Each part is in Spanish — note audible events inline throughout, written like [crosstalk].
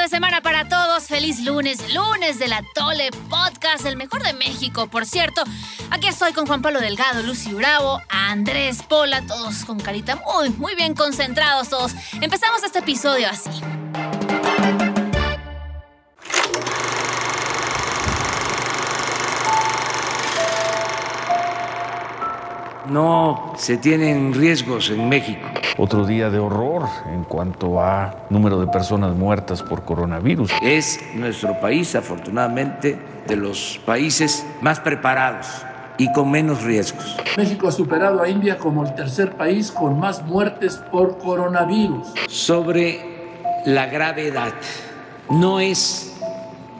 de semana para todos. Feliz lunes, lunes de la Tole Podcast, el mejor de México, por cierto. Aquí estoy con Juan Pablo Delgado, Lucy Bravo, Andrés Pola, todos con carita muy, muy bien concentrados todos. Empezamos este episodio así. No se tienen riesgos en México. Otro día de horror en cuanto a número de personas muertas por coronavirus. Es nuestro país, afortunadamente, de los países más preparados y con menos riesgos. México ha superado a India como el tercer país con más muertes por coronavirus. Sobre la gravedad, no es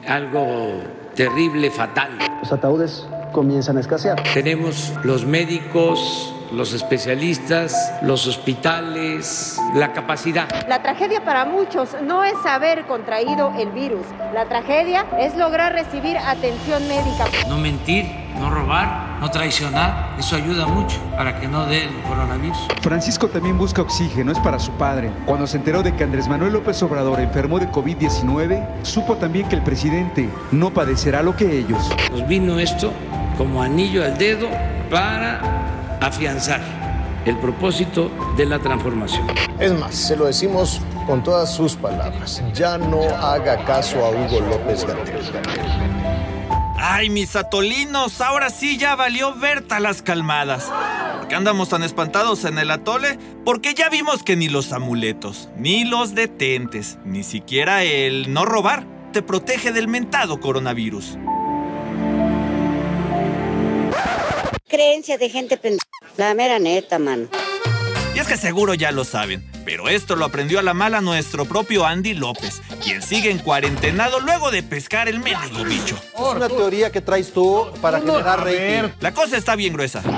algo terrible, fatal. Los ataúdes comienzan a escasear. Tenemos los médicos, los especialistas, los hospitales, la capacidad. La tragedia para muchos no es haber contraído el virus. La tragedia es lograr recibir atención médica. No mentir, no robar, no traicionar, eso ayuda mucho para que no dé el coronavirus. Francisco también busca oxígeno, es para su padre. Cuando se enteró de que Andrés Manuel López Obrador enfermó de COVID-19, supo también que el presidente no padecerá lo que ellos. Nos vino esto como anillo al dedo para afianzar el propósito de la transformación. Es más, se lo decimos con todas sus palabras. Ya no haga caso a Hugo López Gatel. Ay, mis atolinos, ahora sí ya valió Berta las calmadas. ¿Por qué andamos tan espantados en el atole? Porque ya vimos que ni los amuletos, ni los detentes, ni siquiera el no robar te protege del mentado coronavirus. Creencias de gente pendeja. La mera neta, mano. Y es que seguro ya lo saben, pero esto lo aprendió a la mala nuestro propio Andy López, quien sigue en cuarentenado luego de pescar el mendigo bicho. Es una teoría que traes tú para generar rating. La cosa está bien gruesa. [laughs]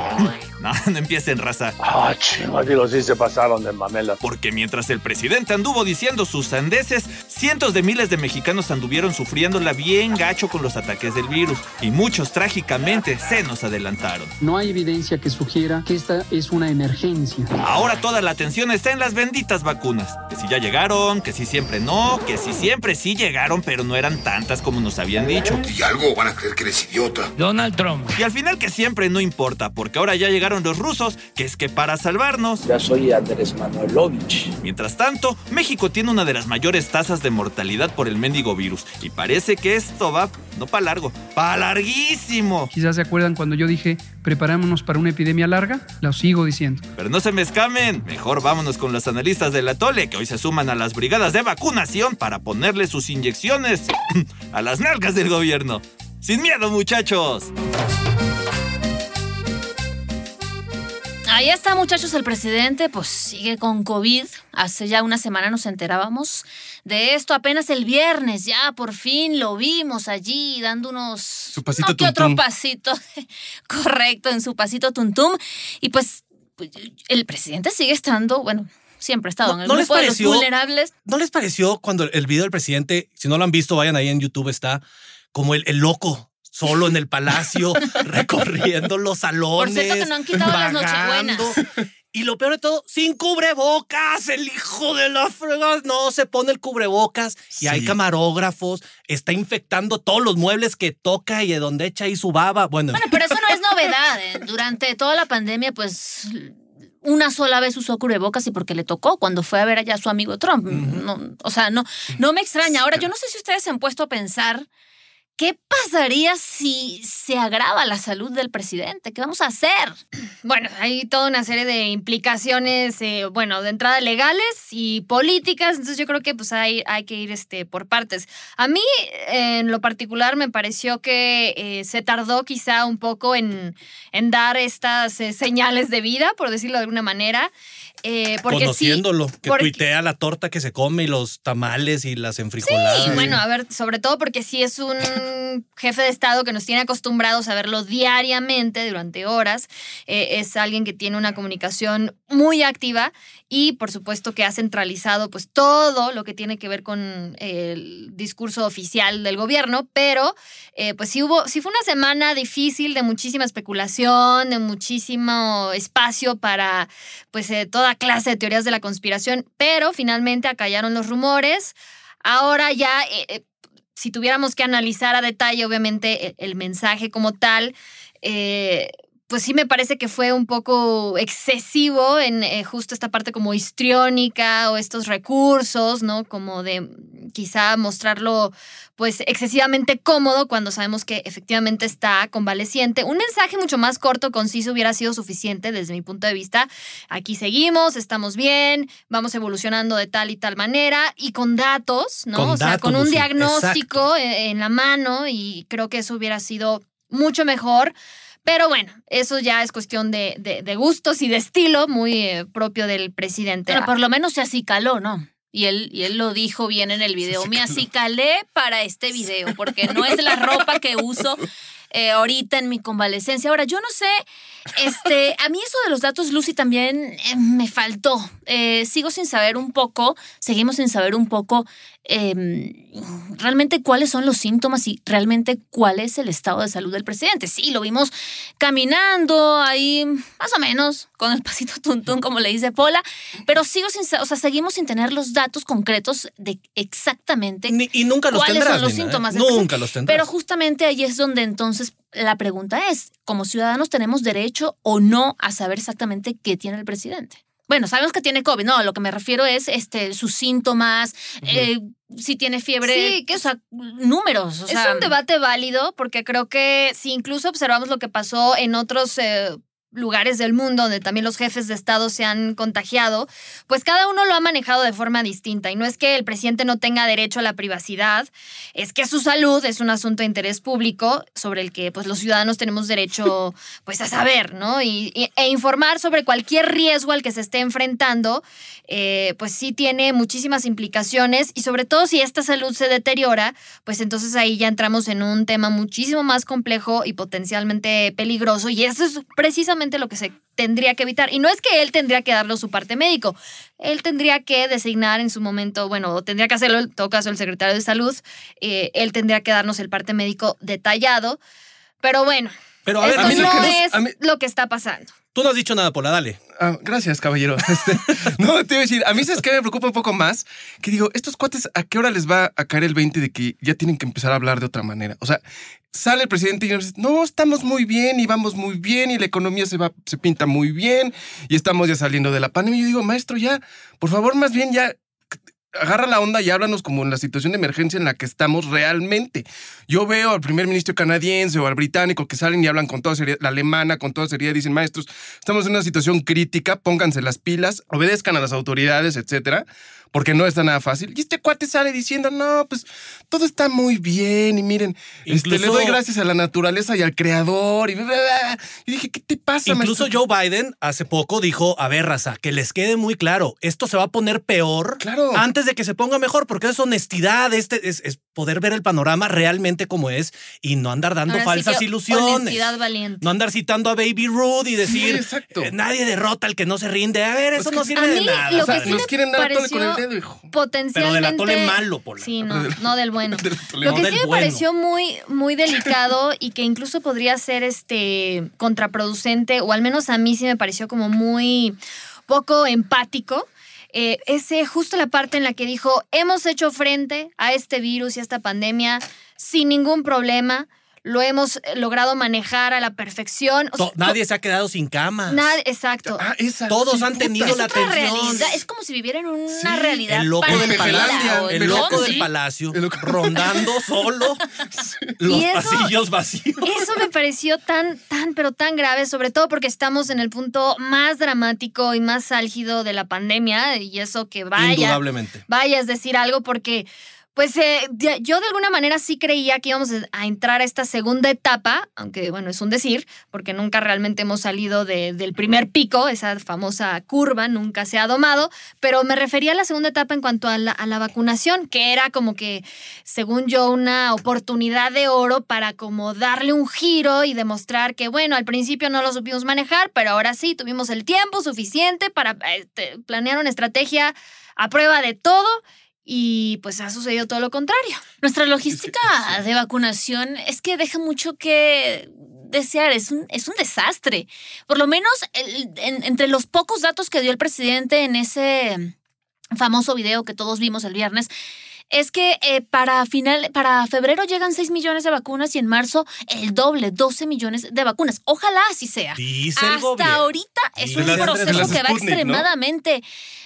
No, no empiecen raza. Ah, chingo, digo, sí se pasaron de mamela. Porque mientras el presidente anduvo diciendo sus sandeces, cientos de miles de mexicanos anduvieron sufriéndola bien gacho con los ataques del virus. Y muchos trágicamente se nos adelantaron. No hay evidencia que sugiera que esta es una emergencia. Ahora toda la atención está en las benditas vacunas. Que si ya llegaron, que si siempre no, que si siempre sí llegaron, pero no eran tantas como nos habían dicho. Y algo van a creer que eres idiota. Donald Trump. Y al final que siempre no importa, porque ahora ya llegaron los rusos, que es que para salvarnos. Ya soy Andrés Manuelovich. Mientras tanto, México tiene una de las mayores tasas de mortalidad por el mendigo virus. Y parece que esto va, no para largo, para larguísimo. Quizás se acuerdan cuando yo dije, preparémonos para una epidemia larga. Lo sigo diciendo. Pero no se me escamen. Mejor vámonos con los analistas del Atole, que hoy se suman a las brigadas de vacunación para ponerle sus inyecciones [clears throat] a las nalgas del gobierno. Sin miedo, muchachos. Ahí está, muchachos, el presidente, pues sigue con COVID. Hace ya una semana nos enterábamos de esto. Apenas el viernes, ya por fin lo vimos allí dando unos. Su pasito no, que otro pasito. [laughs] Correcto, en su pasito tuntum. Y pues, el presidente sigue estando, bueno, siempre ha estado en el grupo de los vulnerables. ¿No les pareció cuando el video del presidente, si no lo han visto, vayan ahí en YouTube, está como el, el loco solo en el palacio, [laughs] recorriendo los salones. Por cierto, que no han quitado vagando. las nochebuenas. Y lo peor de todo, sin cubrebocas, el hijo de la fregas no se pone el cubrebocas y hay camarógrafos, está infectando todos los muebles que toca y de donde echa ahí su baba. Bueno, bueno pero eso no es novedad. ¿eh? Durante toda la pandemia, pues una sola vez usó cubrebocas y porque le tocó cuando fue a ver allá a su amigo Trump. Uh -huh. no, o sea, no, no me extraña. Ahora, yo no sé si ustedes se han puesto a pensar ¿Qué pasaría si se agrava la salud del presidente? ¿Qué vamos a hacer? Bueno, hay toda una serie de implicaciones, eh, bueno, de entrada legales y políticas, entonces yo creo que pues hay, hay que ir este, por partes. A mí, en lo particular, me pareció que eh, se tardó quizá un poco en, en dar estas eh, señales de vida, por decirlo de alguna manera. Eh, porque Conociéndolo, sí, que porque, tuitea la torta que se come y los tamales y las enfrijoladas. Sí, bueno, a ver, sobre todo porque sí es un jefe de Estado que nos tiene acostumbrados a verlo diariamente durante horas. Eh, es alguien que tiene una comunicación muy activa y por supuesto que ha centralizado pues todo lo que tiene que ver con el discurso oficial del gobierno, pero eh, pues sí hubo, sí fue una semana difícil de muchísima especulación, de muchísimo espacio para pues eh, toda clase de teorías de la conspiración, pero finalmente acallaron los rumores Ahora ya, eh, eh, si tuviéramos que analizar a detalle, obviamente, el, el mensaje como tal, eh, pues sí me parece que fue un poco excesivo en eh, justo esta parte como histriónica o estos recursos, ¿no? Como de quizá mostrarlo pues excesivamente cómodo cuando sabemos que efectivamente está convaleciente. Un mensaje mucho más corto, conciso hubiera sido suficiente desde mi punto de vista. Aquí seguimos, estamos bien, vamos evolucionando de tal y tal manera y con datos, ¿no? Con o sea, datos, con un diagnóstico eh, en la mano y creo que eso hubiera sido mucho mejor. Pero bueno, eso ya es cuestión de, de- de gustos y de estilo muy eh, propio del presidente. Pero por lo menos se acicaló, ¿no? Y él, y él lo dijo bien en el video. Me acicalé para este video, porque no es la ropa que uso eh, ahorita en mi convalecencia. Ahora, yo no sé, este, a mí eso de los datos, Lucy, también eh, me faltó. Eh, sigo sin saber un poco, seguimos sin saber un poco eh, realmente cuáles son los síntomas y realmente cuál es el estado de salud del presidente. Sí, lo vimos caminando ahí, más o menos, con el [laughs] pasito tuntún, como le dice Pola, pero sigo sin, o sea, seguimos sin tener los datos concretos de exactamente y nunca los cuáles tendrás, son los Nina, ¿eh? síntomas. del Nunca los tendrás. Pero justamente ahí es donde entonces la pregunta es, ¿como ciudadanos tenemos derecho o no a saber exactamente qué tiene el presidente? Bueno, sabemos que tiene COVID, no, lo que me refiero es este, sus síntomas, eh, si tiene fiebre, Sí, que o sea, números. O es sea, un debate válido porque creo que si incluso observamos lo que pasó en otros eh, lugares del mundo donde también los jefes de Estado se han contagiado, pues cada uno lo ha manejado de forma distinta. Y no es que el presidente no tenga derecho a la privacidad, es que su salud es un asunto de interés público sobre el que pues los ciudadanos tenemos derecho [laughs] pues a saber, ¿no? Y, y- e informar sobre cualquier riesgo al que se esté enfrentando, eh, pues sí tiene muchísimas implicaciones y sobre todo si esta salud se deteriora, pues entonces ahí ya entramos en un tema muchísimo más complejo y potencialmente peligroso y eso es precisamente lo que se tendría que evitar. Y no es que él tendría que darlo su parte médico, él tendría que designar en su momento, bueno, o tendría que hacerlo en todo caso el secretario de salud, eh, él tendría que darnos el parte médico detallado, pero bueno. Pero a ver, esto a mí lo no que nos- es a mí- lo que está pasando. Tú no has dicho nada, Pola, dale. Ah, gracias, caballero. [laughs] Este, no, te iba a decir, a mí sabes que me preocupa un poco más, que digo, estos cuates, ¿a qué hora les va a caer el 20 de que ya tienen que empezar a hablar de otra manera? O sea, sale el presidente y dice, no, estamos muy bien y vamos muy bien y la economía se va, se pinta muy bien y estamos ya saliendo de la pandemia. Y yo digo, maestro, ya, por favor, más bien ya agarra la onda y háblanos como en la situación de emergencia en la que estamos realmente. Yo veo al primer ministro canadiense o al británico que salen y hablan con toda seriedad, la alemana con toda seriedad, dicen, maestros, estamos en una situación crítica, pónganse las pilas, obedezcan a las autoridades, etcétera, porque no está nada fácil. Y este cuate sale diciendo, no, pues todo está muy bien y miren, este, le doy gracias a la naturaleza y al creador y bla, bla, bla". Y dije, ¿qué te pasa, Incluso maestro? Joe Biden hace poco dijo, a ver, raza, que les quede muy claro, esto se va a poner peor antes de que se ponga mejor, porque es honestidad, este es, es poder ver el panorama realmente como es y no andar dando Ahora sí falsas que ilusiones. Valiente. No andar citando a Baby Ruth y decir, exacto. "Eh, nadie derrota al que no se rinde. A ver, eso no sirve a de nada. lo O sea, que sí nos me quieren dar con el dedo, hijo. potencialmente Pero del atole malo, Pola. Sí, no, no del bueno. [laughs] Lo no que del sí me bueno. pareció muy, muy delicado [laughs] y que incluso podría ser este contraproducente, o al menos a mí sí me pareció como muy poco empático. Eh, es eh, justo la parte en la que dijo, hemos hecho frente a este virus y a esta pandemia sin ningún problema, lo hemos eh, logrado manejar a la perfección. O To- sea, nadie se ha quedado sin cama. Exacto. Todos han tenido es la atención. realidad, es como si vivieran una realidad El loco del palacio, el loco del palacio, rondando solo [laughs] los Y eso- pasillos vacíos. Eso me pareció tan, tan, pero tan grave, sobre todo porque estamos en el punto más dramático y más álgido de la pandemia, y eso que vaya. Indudablemente. Vaya, es decir algo porque. Pues eh, yo de alguna manera sí creía que íbamos a entrar a esta segunda etapa, aunque bueno, es un decir, porque nunca realmente hemos salido de- del primer pico, esa famosa curva nunca se ha domado, pero me refería a la segunda etapa en cuanto a la, a la vacunación, que era como que, según yo, una oportunidad de oro para como darle un giro y demostrar que, bueno, al principio no lo supimos manejar, pero ahora sí tuvimos el tiempo suficiente para este, planear una estrategia a prueba de todo y pues ha sucedido todo lo contrario. Nuestra logística de vacunación es que deja mucho que desear, es un, es un desastre. Por lo menos el- en- entre los pocos datos que dio el presidente en ese famoso video que todos vimos el viernes, es que eh, para final, para febrero llegan 6 millones de vacunas y en marzo el doble, 12 millones de vacunas. Ojalá así sea. Dice el Hasta gobierno. ahorita es Dice un el proceso que va Sputnik, ¿no? extremadamente.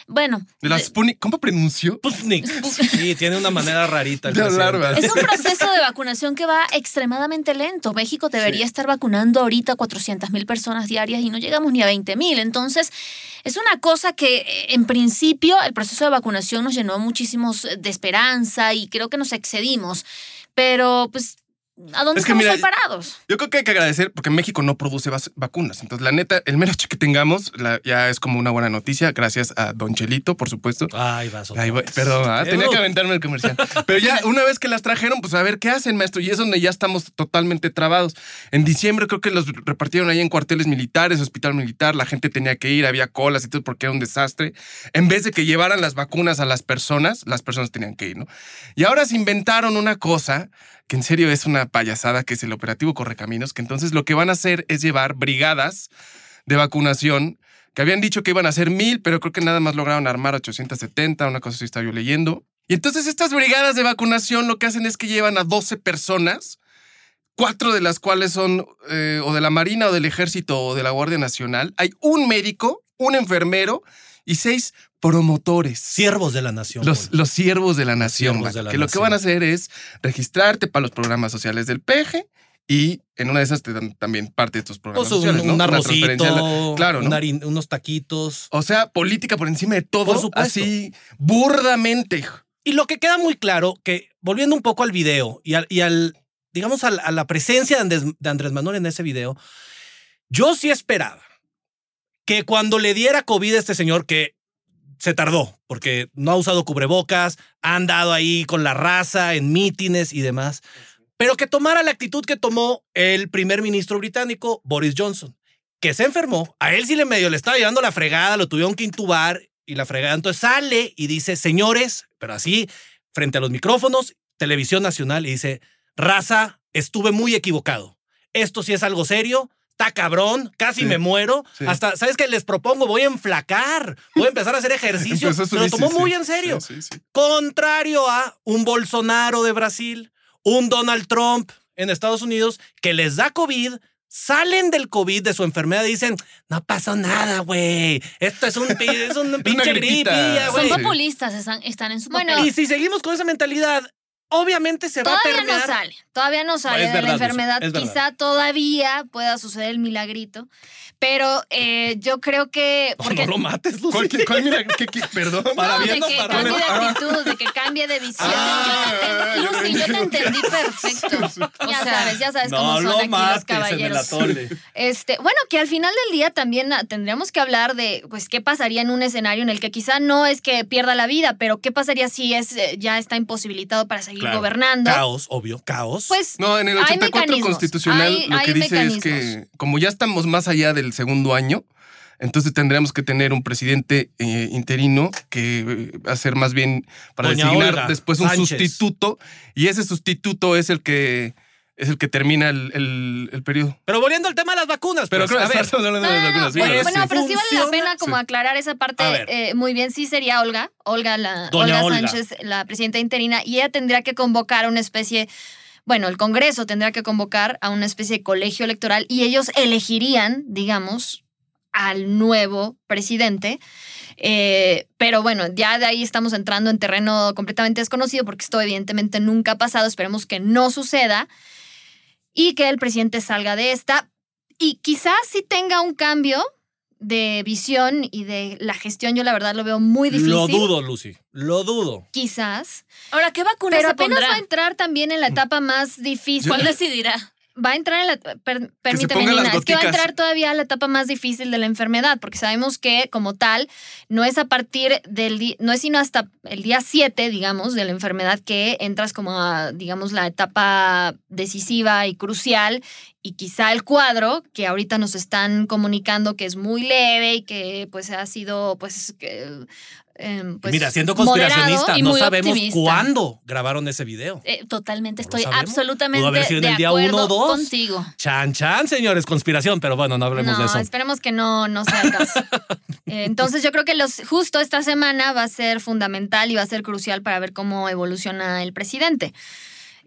Bueno, De la Sputnik, ¿Cómo pronunció? Sputnik. Sí, tiene una manera rarita. el De presidente. hablar, Es un proceso de vacunación que va extremadamente lento. México debería estar vacunando ahorita 400 mil personas diarias y no llegamos ni a 20 mil. Entonces, es una cosa que eh, en principio el proceso de vacunación nos llenó muchísimos de esperanza y creo que nos excedimos. Pero, pues, ¿a dónde Es que estamos mira, parados? Yo creo que hay que agradecer porque México no produce vacunas. Entonces, la neta, el mero hecho que tengamos la- ya es como una buena noticia. Gracias a Don Chelito, por supuesto. Ay, vas otra Ahí voy, vez. perdón, ah, tenía que aventarme el comercial. Pero ya, [laughs] una vez que las trajeron, pues a ver qué hacen, maestro. Y es donde ya estamos totalmente trabados. En diciembre creo que los repartieron ahí en cuarteles militares, hospital militar. La gente tenía que ir, había colas y todo porque era un desastre. En vez de que llevaran las vacunas a las personas, las personas tenían que ir, ¿no? Y ahora se inventaron una cosa que en serio es una payasada, que es el operativo Correcaminos, que entonces lo que van a hacer es llevar brigadas de vacunación que habían dicho que iban a ser mil, pero creo que nada más lograron armar 870, una cosa así estaba yo leyendo. Y entonces estas brigadas de vacunación lo que hacen es que llevan a 12 personas, cuatro de las cuales son eh, o de la Marina o del Ejército o de la Guardia Nacional. Hay un médico, un enfermero y seis promotores. Siervos de la nación. Los, los siervos de la nación, de la que lo que van a hacer es registrarte para los programas sociales del PG y en una de esas te dan también parte de tus programas Pues un, sociales, ¿no? un Una arrocito, transferencia a la- claro, ¿no? un harin- unos taquitos. O sea, política por encima de todo, Por supuesto. así burdamente. Y lo que queda muy claro, que volviendo un poco al video y al, y al digamos, al- a, la presencia de Andrés, de Andrés Manuel en ese video, yo sí esperaba que cuando le diera COVID a este señor, que se tardó, porque no ha usado cubrebocas, ha andado ahí con la raza en mítines y demás, pero que tomara la actitud que tomó el primer ministro británico, Boris Johnson, que se enfermó, a él sí le medio le estaba llevando la fregada, lo tuvieron que intubar y la fregada, entonces sale y dice, señores, pero así, frente a los micrófonos, televisión nacional, y dice, raza, estuve muy equivocado, esto sí es algo serio, está cabrón, casi Sí. me muero. Sí. Hasta, ¿sabes qué? Les propongo, voy a enflacar, voy a empezar a hacer ejercicio. Se lo tomó sí, muy sí. en serio. Sí, sí, sí. Contrario a un Bolsonaro de Brasil, un Donald Trump en Estados Unidos, que les da COVID, salen del COVID, de su enfermedad, y dicen, no pasó nada, güey. Esto es un, es un [laughs] pinche gripilla, Son güey. populistas, están, están en su Bueno, papel. Y si seguimos con esa mentalidad, obviamente se va a Todavía permear. no sale, todavía no sale de la enfermedad. es. Quizá todavía pueda suceder el milagrito, pero eh, yo creo que... No, Porque, no lo mates, Lucy. ¿Cuál, cuál mira, qué- qué- perdón? Para no, bien, de que para cambie de actitud, de que cambie de visión. Ah, yo yo te entendí, creí Lucy, yo te entendí perfecto. Ya sabes, ya sabes No cómo son lo aquí los mates en el caballeros. Este, bueno, que al final del día también ah, tendríamos que hablar de, pues, qué pasaría en un escenario en el que quizá no es que pierda la vida, pero qué pasaría si es eh, ya está imposibilitado para seguir Claro. gobernando. Caos, obvio, caos. Pues No, en el hay 84 mecanismos, constitucional hay- lo que dice es que como ya estamos más allá del segundo año, entonces tendríamos que tener un presidente eh, interino que eh, va a ser más bien para Doña designar Olga después un Sánchez. sustituto y ese sustituto es el que es el que termina el, el- el periodo. Pero volviendo al tema de las vacunas, Pero pues, creo a ver, estamos hablando de las No, no, no, vacunas, sí, bueno, sí. bueno, pero sí vale la pena como Sí. aclarar esa parte eh, muy bien. Sí sería Olga, Olga, la, Olga Olga. Sánchez, la presidenta interina, y ella tendría que convocar a una especie, bueno, el Congreso tendría que convocar a una especie de colegio electoral y ellos elegirían, digamos, al nuevo presidente. Eh, pero bueno, ya de ahí estamos entrando en terreno completamente desconocido porque esto evidentemente nunca ha pasado. Esperemos que no suceda y que el presidente salga de esta. Y quizás sí tenga un cambio de visión y de la gestión. Yo la verdad lo veo muy difícil. lo dudo, Lucy. Lo dudo. Quizás. Ahora, ¿qué vacuna Pero se apenas pondrá? va a entrar también en la etapa más difícil. ¿Cuál decidirá? Va a entrar en la. per- permíteme, Nina. Es que va a entrar todavía a la etapa más difícil de la enfermedad, porque sabemos que, como tal, no es a partir del. No es sino hasta el día 7, digamos, de la enfermedad que entras como a, digamos, la etapa decisiva y crucial. Y quizá el cuadro que ahorita nos están comunicando que es muy leve y que, pues, ha sido, pues, que, eh, pues, Mira, siendo conspiracionista, no sabemos optimista. cuándo grabaron ese video. Eh, totalmente, estoy absolutamente haber sido en de el día o contigo. Chan, chan, señores, conspiración, pero bueno, no hablemos de No, eso. esperemos que no, no sea el caso. [laughs] Eh, Entonces yo creo que los, justo esta semana va a ser fundamental y va a ser crucial para ver cómo evoluciona el presidente.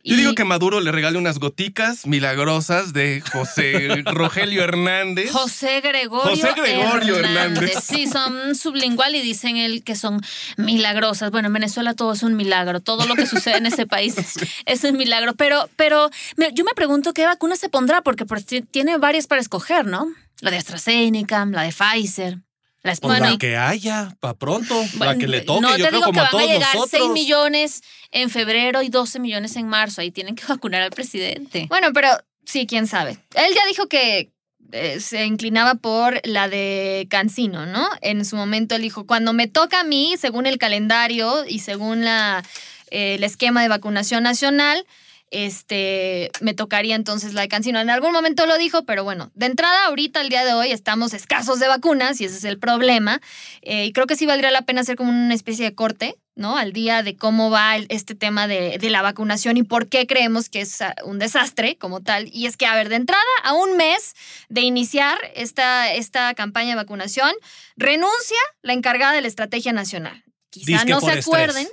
Yo Y- digo que Maduro le regale unas goticas milagrosas de José [laughs] Rogelio Hernández. José Gregorio, José Gregorio Hernández. Sí, son sublingual y dicen él que son milagrosas. Bueno, en Venezuela todo es un milagro. Todo lo que sucede en ese país [laughs] es un milagro. Pero, pero yo me pregunto qué vacuna se pondrá, porque pues, ti- tiene varias para escoger, ¿no? La de AstraZeneca, la de Pfizer. La Pues la que haya, para pronto, la Bueno, que le toque, no yo te creo digo como que a van a todos llegar 6 nosotros. millones en febrero y 12 millones en marzo. Ahí tienen que [laughs] vacunar al presidente. Bueno, pero sí, quién sabe. Él ya dijo que eh, se inclinaba por la de Cancino, ¿no? En su momento él dijo, cuando me toca a mí, según el calendario y según la, eh, el esquema de vacunación nacional, este, me tocaría entonces la de Cancino. En algún momento lo dijo, pero bueno, de entrada, ahorita, el día de hoy, estamos escasos de vacunas y ese es el problema. Eh, y creo que sí valdría la pena hacer como una especie de corte, ¿no? Al día de cómo va el- este tema de, de la vacunación y por qué creemos que es ah, un desastre como tal. Y es que, a ver, de entrada, a un mes de iniciar esta, esta campaña de vacunación, renuncia la encargada de la Estrategia Nacional. Quizá no se acuerden.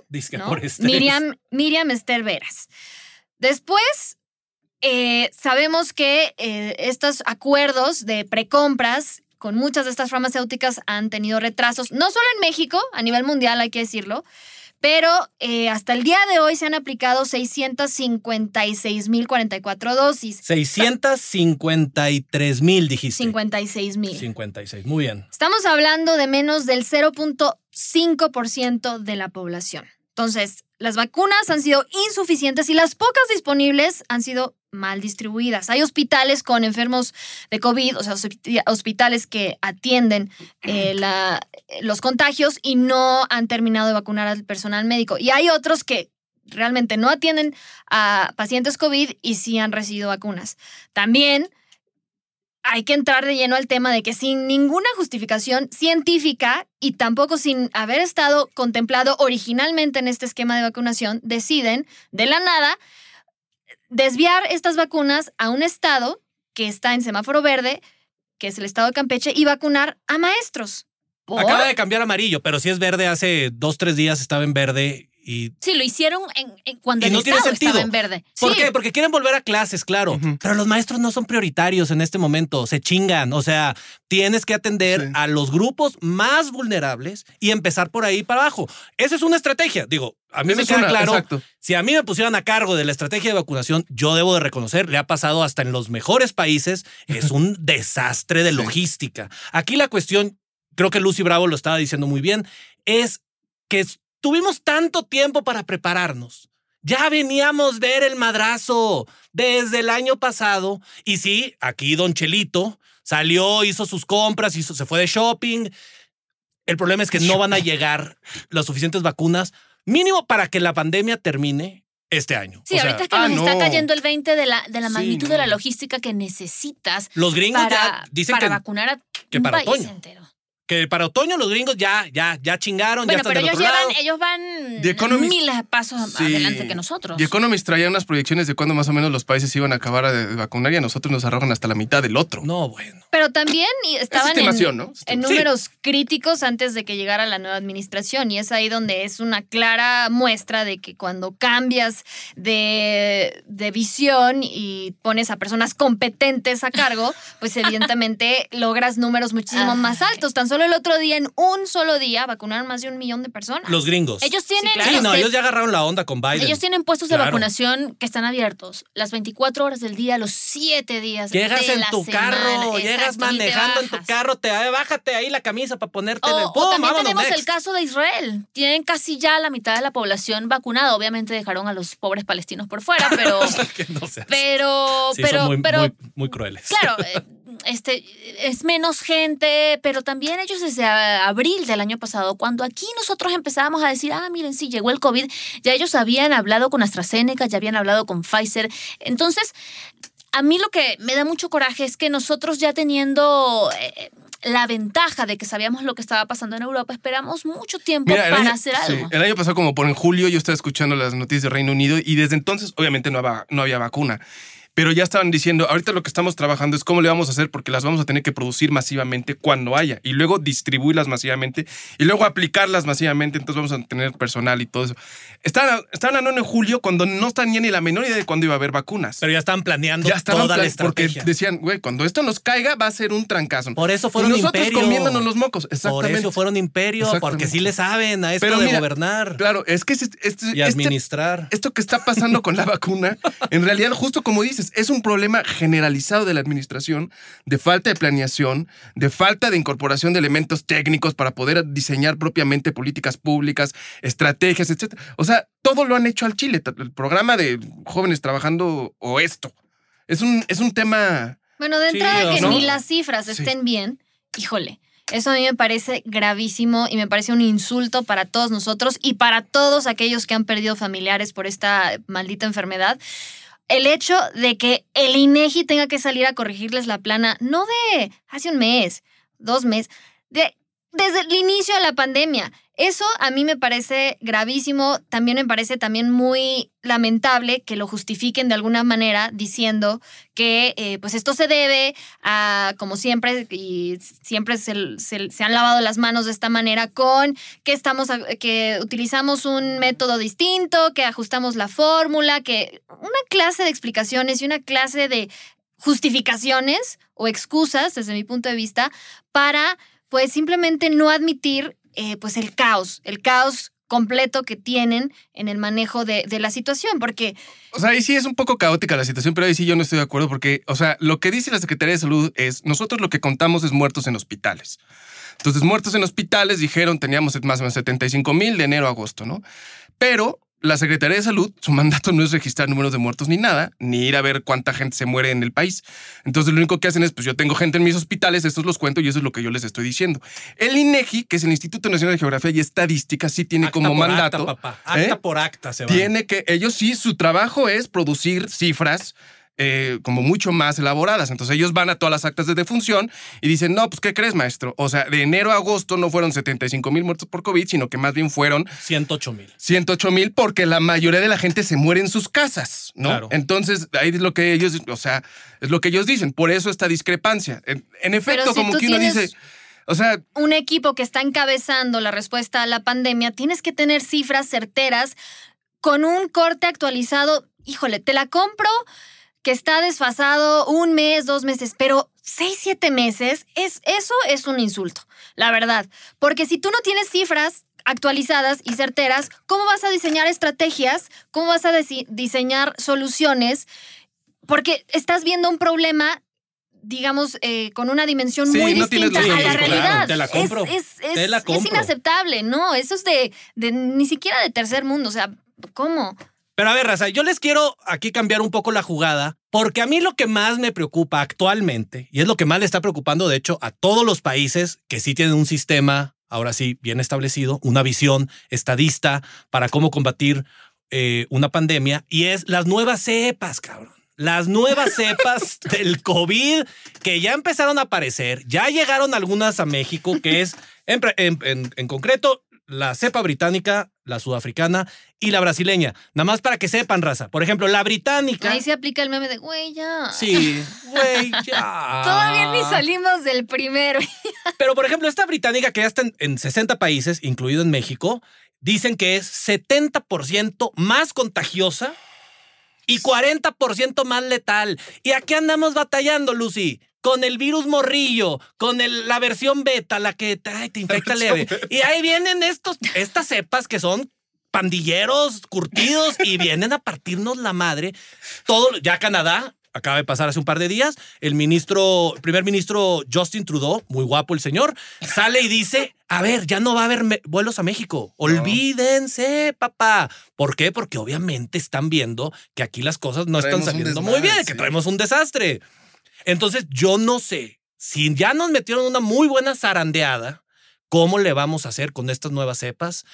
Miriam, Miriam Esther Veras. Después, eh, sabemos que eh, estos acuerdos de precompras con muchas de estas farmacéuticas han tenido retrasos, no solo en México, a nivel mundial hay que decirlo, pero eh, hasta el día de hoy se han aplicado 656.044 dosis. 653 mil, dijiste. 56.000. 56, muy bien. Estamos hablando de menos del 0.5% de la población. Entonces, las vacunas han sido insuficientes y las pocas disponibles han sido mal distribuidas. Hay hospitales con enfermos de COVID, o sea, hospi- hospitales que atienden eh, la- los contagios y no han terminado de vacunar al personal médico. Y hay otros que realmente no atienden a pacientes COVID y sí han recibido vacunas. También hay que entrar de lleno al tema de que sin ninguna justificación científica y tampoco sin haber estado contemplado originalmente en este esquema de vacunación, deciden de la nada desviar estas vacunas a un estado que está en semáforo verde, que es el estado de Campeche, y vacunar a maestros. ¿Por? Acaba de cambiar amarillo, pero si es verde, hace dos, tres días estaba en verde y... Sí, lo hicieron en, en- cuando Y el no tiene estado sentido. estaba en verde. ¿Por Sí. qué? Porque quieren volver a clases, claro. Pero los maestros no son prioritarios en este momento. Se chingan. O sea, tienes que atender a los grupos más vulnerables y empezar por ahí para abajo. Esa es una estrategia. Digo, a mí Esa me queda una, claro. exacto. Si a mí me pusieran a cargo de la estrategia de vacunación, yo debo de reconocer, le ha pasado hasta en los mejores países, es un [laughs] desastre de logística. Aquí la cuestión, creo que Lucy Bravo lo estaba diciendo muy bien, es que tuvimos tanto tiempo para prepararnos. Ya veníamos ver el madrazo desde el año pasado. Y sí, aquí Don Chelito salió, hizo sus compras, hizo, se fue de shopping. El problema es que no van a llegar las suficientes vacunas, mínimo para que la pandemia termine este año. Sí, O sea, ahorita es que ah, nos está cayendo el 20 de la, de la Sí, magnitud no. de la logística que necesitas. Los gringos para, ya dicen para que- vacunar a que un para país otoño. entero. Que para otoño los gringos ya, ya, ya chingaron, ya están pero del ellos otro llevan, lado. ellos van The Economist- miles de pasos Sí. adelante que nosotros. Y Economist traía unas proyecciones de cuándo más o menos los países iban a acabar de vacunar y a nosotros nos arrojan hasta la mitad del otro. No, bueno. Pero también estaban en, números críticos antes de que llegara la nueva administración y es ahí donde es una clara muestra de que cuando cambias de, de visión y pones a personas competentes a cargo, pues [laughs] [laughs] evidentemente logras números muchísimo más altos. Tan solo el otro día, en un solo día, vacunaron más de un millón de personas. Los gringos. Ellos tienen, Sí, no, ellos ya agarraron la onda con Biden. ellos tienen puestos de vacunación que están abiertos las 24 horas del día, los 7 días Llegas de en la tu semana. carro, llegas Exacto, manejando en tu carro, te "Ay, bájate ahí la camisa para ponerte O, el o ¡Pum! también vámonos, tenemos el caso de Israel. Tienen casi ya la mitad de la población vacunada. Obviamente dejaron a los pobres palestinos por fuera, [laughs] pero, no pero, Sí, pero, son muy, pero muy, muy crueles. Claro, eh, [laughs] este, es menos gente, pero también ellos desde abril del año pasado, cuando aquí nosotros empezábamos a decir, ah, miren, sí, llegó el COVID, ya ellos habían hablado con AstraZeneca, ya habían hablado con Pfizer. Entonces, a mí lo que me da mucho coraje es que nosotros ya teniendo... eh, la ventaja de que sabíamos lo que estaba pasando en Europa, esperamos mucho tiempo Mira, para año, hacer sí, algo. el año pasado, como por en julio, yo estaba escuchando las noticias de Reino Unido y desde entonces, obviamente, no había, no había vacuna. Pero ya estaban diciendo, ahorita lo que estamos trabajando es cómo le vamos a hacer porque las vamos a tener que producir masivamente cuando haya y luego distribuirlas masivamente y luego aplicarlas masivamente, entonces vamos a tener personal y todo eso. Estaban, estaban hablando en julio cuando no tenían ni la menor idea de cuándo iba a haber vacunas. Pero ya estaban planeando Ya estaban toda la plan- porque estrategia. decían, güey, cuando esto nos caiga va a ser un trancazo. Por eso fueron y nosotros imperio. comiéndonos los mocos. Por Exactamente. eso fueron imperio, porque sí le saben a esto Pero de mira, gobernar Claro, es que este- este- y este- administrar. esto que está pasando con la vacuna, en realidad, justo como dices, es un problema generalizado de la administración, de falta de planeación, de falta de incorporación de elementos técnicos para poder diseñar propiamente políticas públicas, estrategias, etc. O sea, todo lo han hecho al Chile. El programa de jóvenes trabajando o esto. Es un, es un tema. Bueno, de Sí, entrada que ¿no? ni las cifras Sí. estén bien, híjole. Eso a mí me parece gravísimo y me parece un insulto para todos nosotros y para todos aquellos que han perdido familiares por esta maldita enfermedad. El hecho de que el INEGI tenga que salir a corregirles la plana, no de hace un mes, dos meses, de, desde el inicio de la pandemia. Eso a mí me parece gravísimo, también me parece también muy lamentable que lo justifiquen de alguna manera diciendo que eh, pues esto se debe a, como siempre, y siempre se, se- han lavado las manos de esta manera con que estamos, que utilizamos un método distinto, que ajustamos la fórmula, que una clase de explicaciones y una clase de justificaciones o excusas, desde mi punto de vista, para pues simplemente no admitir eh, pues el caos, el caos completo que tienen en el manejo de, de la situación, porque O sea, ahí sí es un poco caótica la situación, pero ahí sí yo no estoy de acuerdo porque, o sea, lo que dice la Secretaría de Salud es, nosotros lo que contamos es muertos en hospitales. Entonces, muertos en hospitales dijeron, teníamos más o menos 75 mil de enero a agosto, ¿no? Pero la Secretaría de Salud, su mandato no es registrar números de muertos ni nada, ni ir a ver cuánta gente se muere en el país. Entonces, lo único que hacen es, pues yo tengo gente en mis hospitales, estos los cuento y eso es lo que yo les estoy diciendo. El INEGI, que es el Instituto Nacional de Geografía y Estadística, sí tiene Acta como por mandato. acta, papá. Acta ¿eh? por acta se van. Tiene que, ellos sí, su trabajo es producir cifras eh, como mucho más elaboradas. Entonces ellos van a todas las actas de defunción y dicen, no, pues ¿qué crees, maestro? O sea, de enero a agosto no fueron 75 mil muertos por COVID, sino que más bien fueron 108 mil. 108 mil porque la mayoría de la gente se muere en sus casas, ¿no? Claro. Entonces, ahí es lo que ellos, o sea, es lo que ellos dicen. Por eso esta discrepancia. En, en efecto, si como que uno dice, o sea, un equipo que está encabezando la respuesta a la pandemia, tienes que tener cifras certeras con un corte actualizado. Híjole, te la compro que está desfasado un mes, dos meses, pero seis, siete meses, es, eso es un insulto, la verdad. Porque si tú no tienes cifras actualizadas y certeras, ¿cómo vas a diseñar estrategias? ¿Cómo vas a diseñar soluciones? Porque estás viendo un problema digamos, eh, con una dimensión Sí, muy no distinta a la realidad. claro, te la compro, Es, es- es- te la es compro. inaceptable, ¿no? Eso es de, de ni siquiera de tercer mundo. O sea, ¿cómo? Pero a ver, Raza, yo les quiero aquí cambiar un poco la jugada, porque a mí lo que más me preocupa actualmente, y es lo que más le está preocupando, de hecho, a todos los países que sí tienen un sistema, ahora sí, bien establecido, una visión estadista para cómo combatir eh, una pandemia, y es las nuevas cepas, cabrón. Las nuevas [laughs] cepas del COVID que ya empezaron a aparecer, ya llegaron algunas a México, que es en, pre- en- en- en concreto la cepa británica, la sudafricana y la brasileña. Nada más para que sepan, raza. Por ejemplo, la británica. Ahí se aplica el meme de, güey, ya. Sí, güey, ya. [laughs] Todavía ni salimos del primero. [laughs] Pero, por ejemplo, esta británica que ya está en, en 60 países, incluido en México, dicen que es 70% más contagiosa y 40% más letal. ¿Y aquí andamos batallando, Lucy? Con el virus morrillo, con el- la versión beta, la que ay, te infecta leve. Y ahí vienen estos, estas cepas que son pandilleros curtidos y vienen a partirnos la madre. Todo, ya Canadá, acaba de pasar hace un par de días, el ministro, el primer ministro Justin Trudeau, muy guapo el señor, sale y dice, a ver, ya no va a haber vuelos a México. Olvídense, papá. ¿Por qué? Porque obviamente están viendo que aquí las cosas no Traemos están saliendo desmadre, muy bien, que traemos un desastre. Entonces, yo no sé si ya nos metieron una muy buena zarandeada, ¿cómo le vamos a hacer con estas nuevas cepas?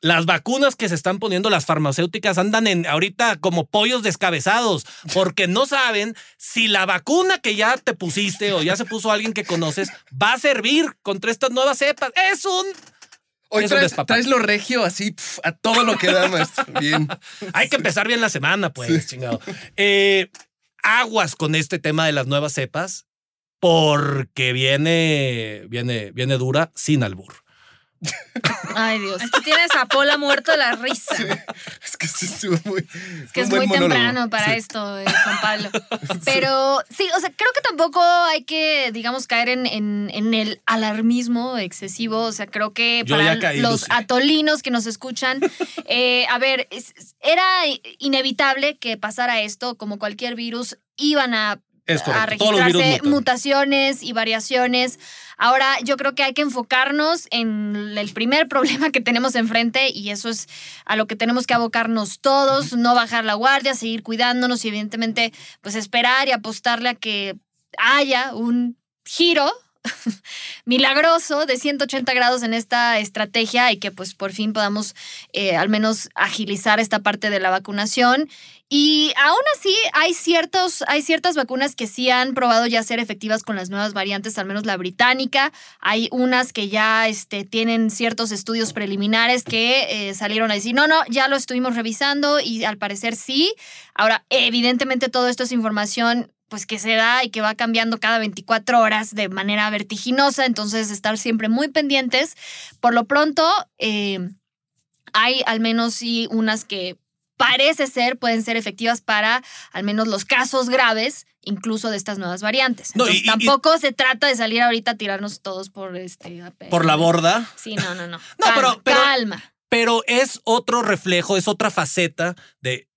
las vacunas que se están poniendo las farmacéuticas andan en ahorita como pollos descabezados porque no saben si la vacuna que ya te pusiste o ya se puso alguien que conoces va a servir contra estas nuevas cepas. Es un Hoy es un traes, traes lo regio así pf, a todo lo que da, maestro. Bien. Hay que empezar bien la semana, pues, chingado. Eh, aguas con este tema de las nuevas cepas, porque viene, viene, viene dura sin albur. Ay, Dios. Aquí tienes a Pola muerto de la risa. Es que sí estuvo muy. Es que es muy temprano para esto, eh, Juan Pablo. [laughs] Pero sí, o sea, creo que tampoco hay que, digamos, caer en, en- en el alarmismo excesivo. O sea, creo que Yo para caí, los atolinos que nos escuchan, eh, a ver, era inevitable que pasara esto, como cualquier virus, iban a a registrarse mutaciones y variaciones. Ahora yo creo que hay que enfocarnos en el primer problema que tenemos enfrente y eso es a lo que tenemos que abocarnos todos, no bajar la guardia, seguir cuidándonos y evidentemente pues esperar y apostarle a que haya un giro [laughs] milagroso de 180 grados en esta estrategia y que pues por fin podamos eh, al menos agilizar esta parte de la vacunación. Y aún así hay, ciertos, hay ciertas vacunas que sí han probado ya ser efectivas con las nuevas variantes, al menos la británica. Hay unas que ya este, tienen ciertos estudios preliminares que eh, salieron a decir, no, no, ya lo estuvimos revisando y al parecer sí. Ahora, evidentemente todo esto es información pues que se da y que va cambiando cada 24 horas de manera vertiginosa, entonces estar siempre muy pendientes. Por lo pronto, eh, hay al menos sí unas que parece ser pueden ser efectivas para al menos los casos graves, incluso de estas nuevas variantes. No, Entonces y- y- tampoco se trata de salir ahorita a tirarnos todos por este Por la borda. Sí, no, no, no. No, Calma, pero- pero- calma. Pero es otro reflejo, es otra faceta de.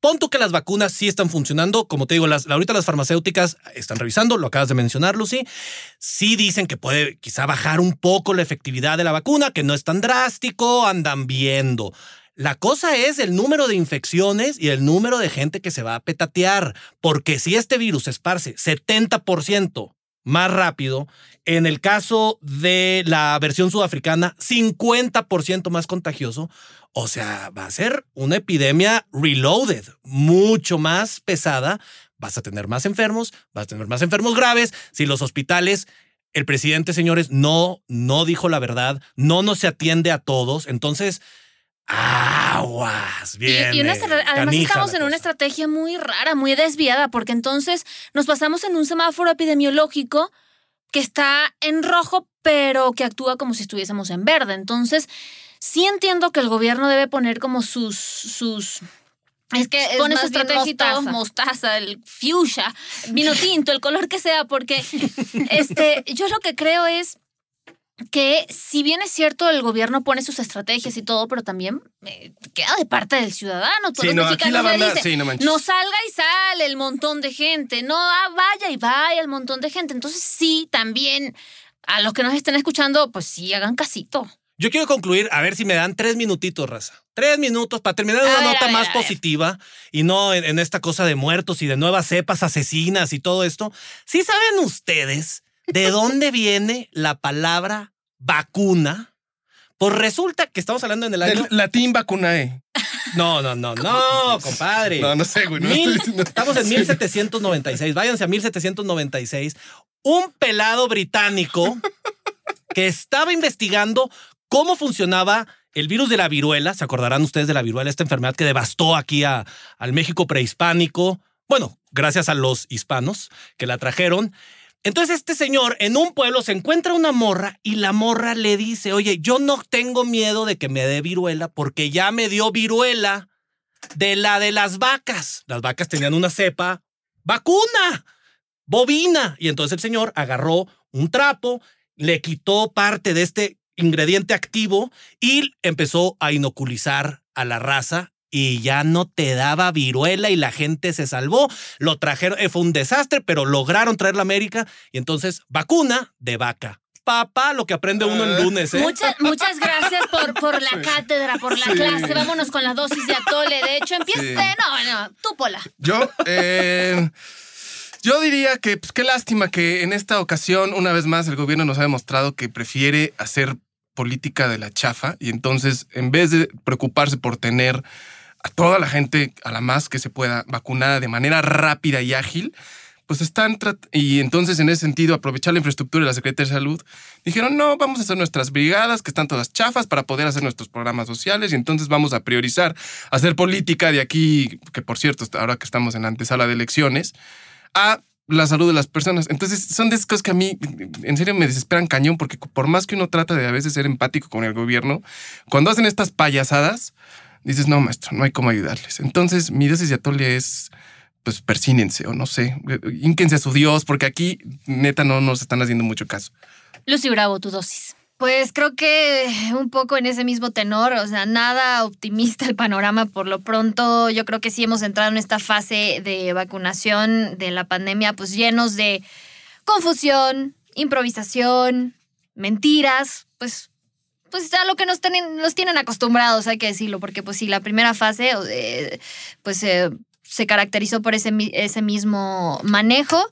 Pon tú que las vacunas sí están funcionando. Como te digo, las, ahorita las farmacéuticas están revisando, lo acabas de mencionar, Lucy. Sí dicen que puede quizá bajar un poco la efectividad de la vacuna, que no es tan drástico, andan viendo. La cosa es el número de infecciones y el número de gente que se va a petatear, porque si este virus se esparce 70% más rápido, en el caso de la versión sudafricana, 50% más contagioso, o sea, va a ser una epidemia reloaded, mucho más pesada, vas a tener más enfermos, vas a tener más enfermos graves, si los hospitales el presidente, señores, no, no dijo la verdad, no nos se atiende a todos, entonces, aguas, Y- bien. y una estra- además estamos en una estrategia muy rara, muy desviada, porque entonces nos pasamos en un semáforo epidemiológico que está en rojo, pero que actúa como si estuviésemos en verde. Entonces, sí entiendo que el gobierno debe poner como sus, sus Es que es pone su más bien estrategia y todo, mostaza. mostaza, el fuchsia, [laughs] vino tinto, el color que sea, porque este, yo lo que creo es que si bien es cierto el gobierno pone sus estrategias y todo, pero también eh, queda de parte del ciudadano. Todos Sí, los no, aquí mexicanos la le banda- dicen, sí, no no salga y sale el montón de gente, no ah, vaya y vaya el montón de gente. Entonces sí, también a los que nos estén escuchando, pues sí, hagan casito. Yo quiero concluir, a ver si me dan tres minutitos, raza. Tres minutos para terminar A una ver, nota ver, más ver. positiva y no en, en esta cosa de muertos y de nuevas cepas asesinas y todo esto. ¿Sí saben ustedes de [laughs] dónde viene la palabra vacuna? Pues resulta que estamos hablando en el año. Del latín vacunae. No, no, no, no, compadre. No, no sé, güey. no Mil- estoy Estamos en Sí. 1796. Váyanse a 1796. Un pelado británico [laughs] que estaba investigando cómo funcionaba el virus de la viruela. ¿Se acordarán ustedes de la viruela? Esta enfermedad que devastó aquí a- al México prehispánico. Bueno, gracias a los hispanos que la trajeron. Entonces este señor en un pueblo se encuentra una morra y la morra le dice, oye, yo no tengo miedo de que me dé viruela porque ya me dio viruela de la de las vacas. Las vacas tenían una cepa vacuna, bovina. Y entonces el señor agarró un trapo, le quitó parte de este ingrediente activo y empezó a inoculizar a la raza y ya no te daba viruela y la gente se salvó. Lo trajeron, eh, fue un desastre, pero lograron traerla a América y entonces vacuna de vaca. Papá, lo que aprende uno en lunes, ¿eh? Muchas, muchas gracias por, por la [laughs] cátedra, por la Sí. clase. Vámonos con la dosis de atole. De hecho, empieza. Sí. No, no, tú, Pola. Yo, eh, yo diría que, pues qué lástima que en esta ocasión, una vez más, el gobierno nos ha demostrado que prefiere hacer política de la chafa y entonces en vez de preocuparse por tener a toda la gente a la más que se pueda vacunada de manera rápida y ágil, pues están y entonces en ese sentido aprovechar la infraestructura de la Secretaría de Salud dijeron no vamos a hacer nuestras brigadas que están todas chafas para poder hacer nuestros programas sociales y entonces vamos a priorizar hacer política de aquí que por cierto ahora que estamos en la antesala de elecciones a la salud de las personas. Entonces, son de esas cosas que a mí, en serio, me desesperan cañón, porque por más que uno trata de a veces ser empático con el gobierno, cuando hacen estas payasadas, dices, no, maestro, no hay cómo ayudarles. Entonces, mi dosis de atole es, pues, persínense, o no sé, ínquense a su Dios, porque aquí, neta, no nos están haciendo mucho caso. Lucy Bravo, tu dosis. Pues creo que un poco en ese mismo tenor, o sea, nada optimista el panorama por lo pronto. Yo creo que sí hemos entrado en esta fase de vacunación de la pandemia, pues llenos de confusión, improvisación, mentiras, pues pues a lo que nos tienen, nos tienen acostumbrados, hay que decirlo, porque pues sí, la primera fase pues eh, se caracterizó por ese, ese mismo manejo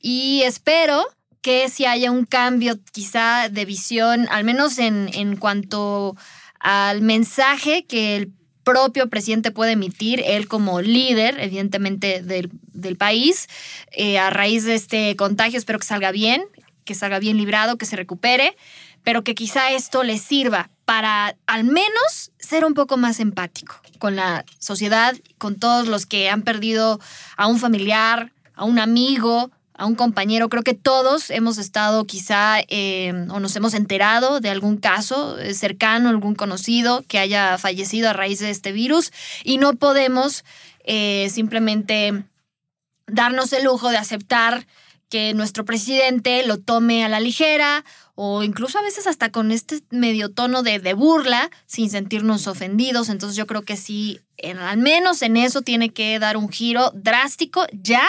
y espero que si haya un cambio quizá de visión, al menos en, en cuanto al mensaje que el propio presidente puede emitir, él como líder, evidentemente, del, del país, eh, a raíz de este contagio, espero que salga bien, que salga bien librado, que se recupere, pero que quizá esto le sirva para al menos ser un poco más empático con la sociedad, con todos los que han perdido a un familiar, a un amigo, a un compañero. Creo que todos hemos estado quizá eh, o nos hemos enterado de algún caso eh, cercano, algún conocido que haya fallecido a raíz de este virus y no podemos eh, simplemente darnos el lujo de aceptar que nuestro presidente lo tome a la ligera o incluso a veces hasta con este medio tono de, burla sin sentirnos ofendidos. Entonces yo creo que sí, al menos en eso tiene que dar un giro drástico ya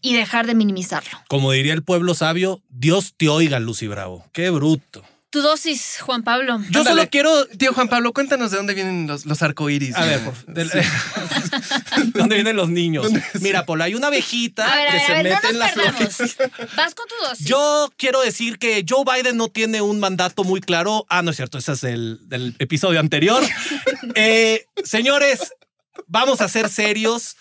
y dejar de minimizarlo. Como diría el pueblo sabio, Dios te oiga, Lucy Bravo. Qué bruto. Tu dosis, Juan Pablo. Yo solo quiero, tío Juan Pablo, cuéntanos de dónde vienen los, los arcoíris. A ver, ¿de [laughs] dónde vienen los niños? Mira, Paula, hay una abejita que se mete en las flores. Vas con tu dosis. Yo quiero decir que Joe Biden no tiene un mandato muy claro. Ah, no es cierto, ese es el del episodio anterior. [laughs] Eh, señores, vamos a ser serios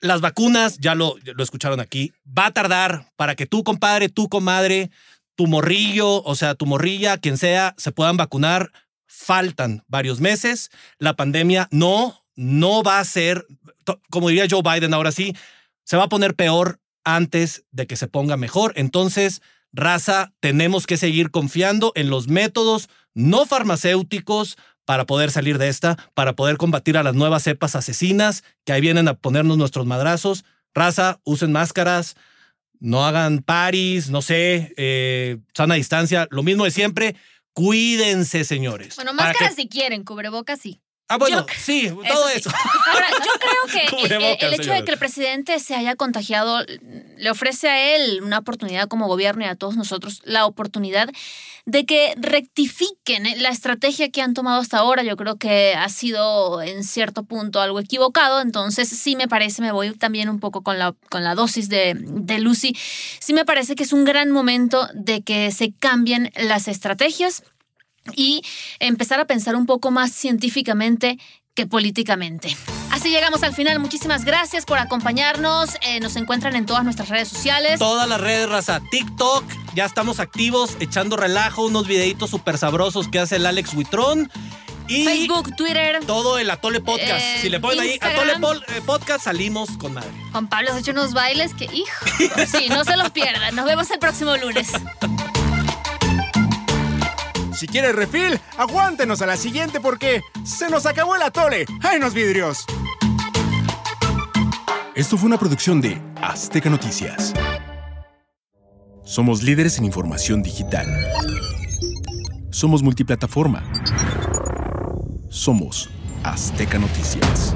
las vacunas, ya lo, lo escucharon aquí, va a tardar para que tú, compadre, tu comadre, tu morrillo, o sea, tu morrilla, quien sea, se puedan vacunar. Faltan varios meses. La pandemia no, no va a ser, como diría Joe Biden ahora sí, se va a poner peor antes de que se ponga mejor. Entonces, raza, tenemos que seguir confiando en los métodos no farmacéuticos para poder salir de esta, para poder combatir a las nuevas cepas asesinas que ahí vienen a ponernos nuestros madrazos. Raza, usen máscaras, no hagan paris, no sé, eh, sana distancia, lo mismo de siempre. Cuídense, señores. Bueno, máscaras si quieren, cubrebocas sí. Ah, bueno, sí, todo eso. Ahora, yo creo que [laughs] el, hecho de que el presidente se haya contagiado le ofrece a él una oportunidad como gobierno y a todos nosotros la oportunidad de que rectifiquen la estrategia que han tomado hasta ahora. Yo creo que ha sido en cierto punto algo equivocado, entonces sí me parece, me voy también un poco con la, con la dosis de, de Lucy, sí me parece que es un gran momento de que se cambien las estrategias y empezar a pensar un poco más científicamente que políticamente. Así llegamos al final. Muchísimas gracias por acompañarnos. Eh, nos encuentran en todas nuestras redes sociales. Todas las redes, raza. TikTok, ya estamos activos, echando relajo, unos videitos súper sabrosos que hace el Alex Huitrón. Y Facebook, Twitter. Todo el Atole Podcast. si le ponen ahí Atole eh, Podcast, salimos con madre. Juan Pablo ha hecho unos bailes que, hijo. [laughs] sí, no se los pierdan. Nos vemos el próximo lunes. [laughs] Si quieres refil, aguántenos a la siguiente porque se nos acabó el atole. ¡Ay, nos vidrios! Esto fue una producción de Azteca Noticias. Somos líderes en información digital. Somos multiplataforma. Somos Azteca Noticias.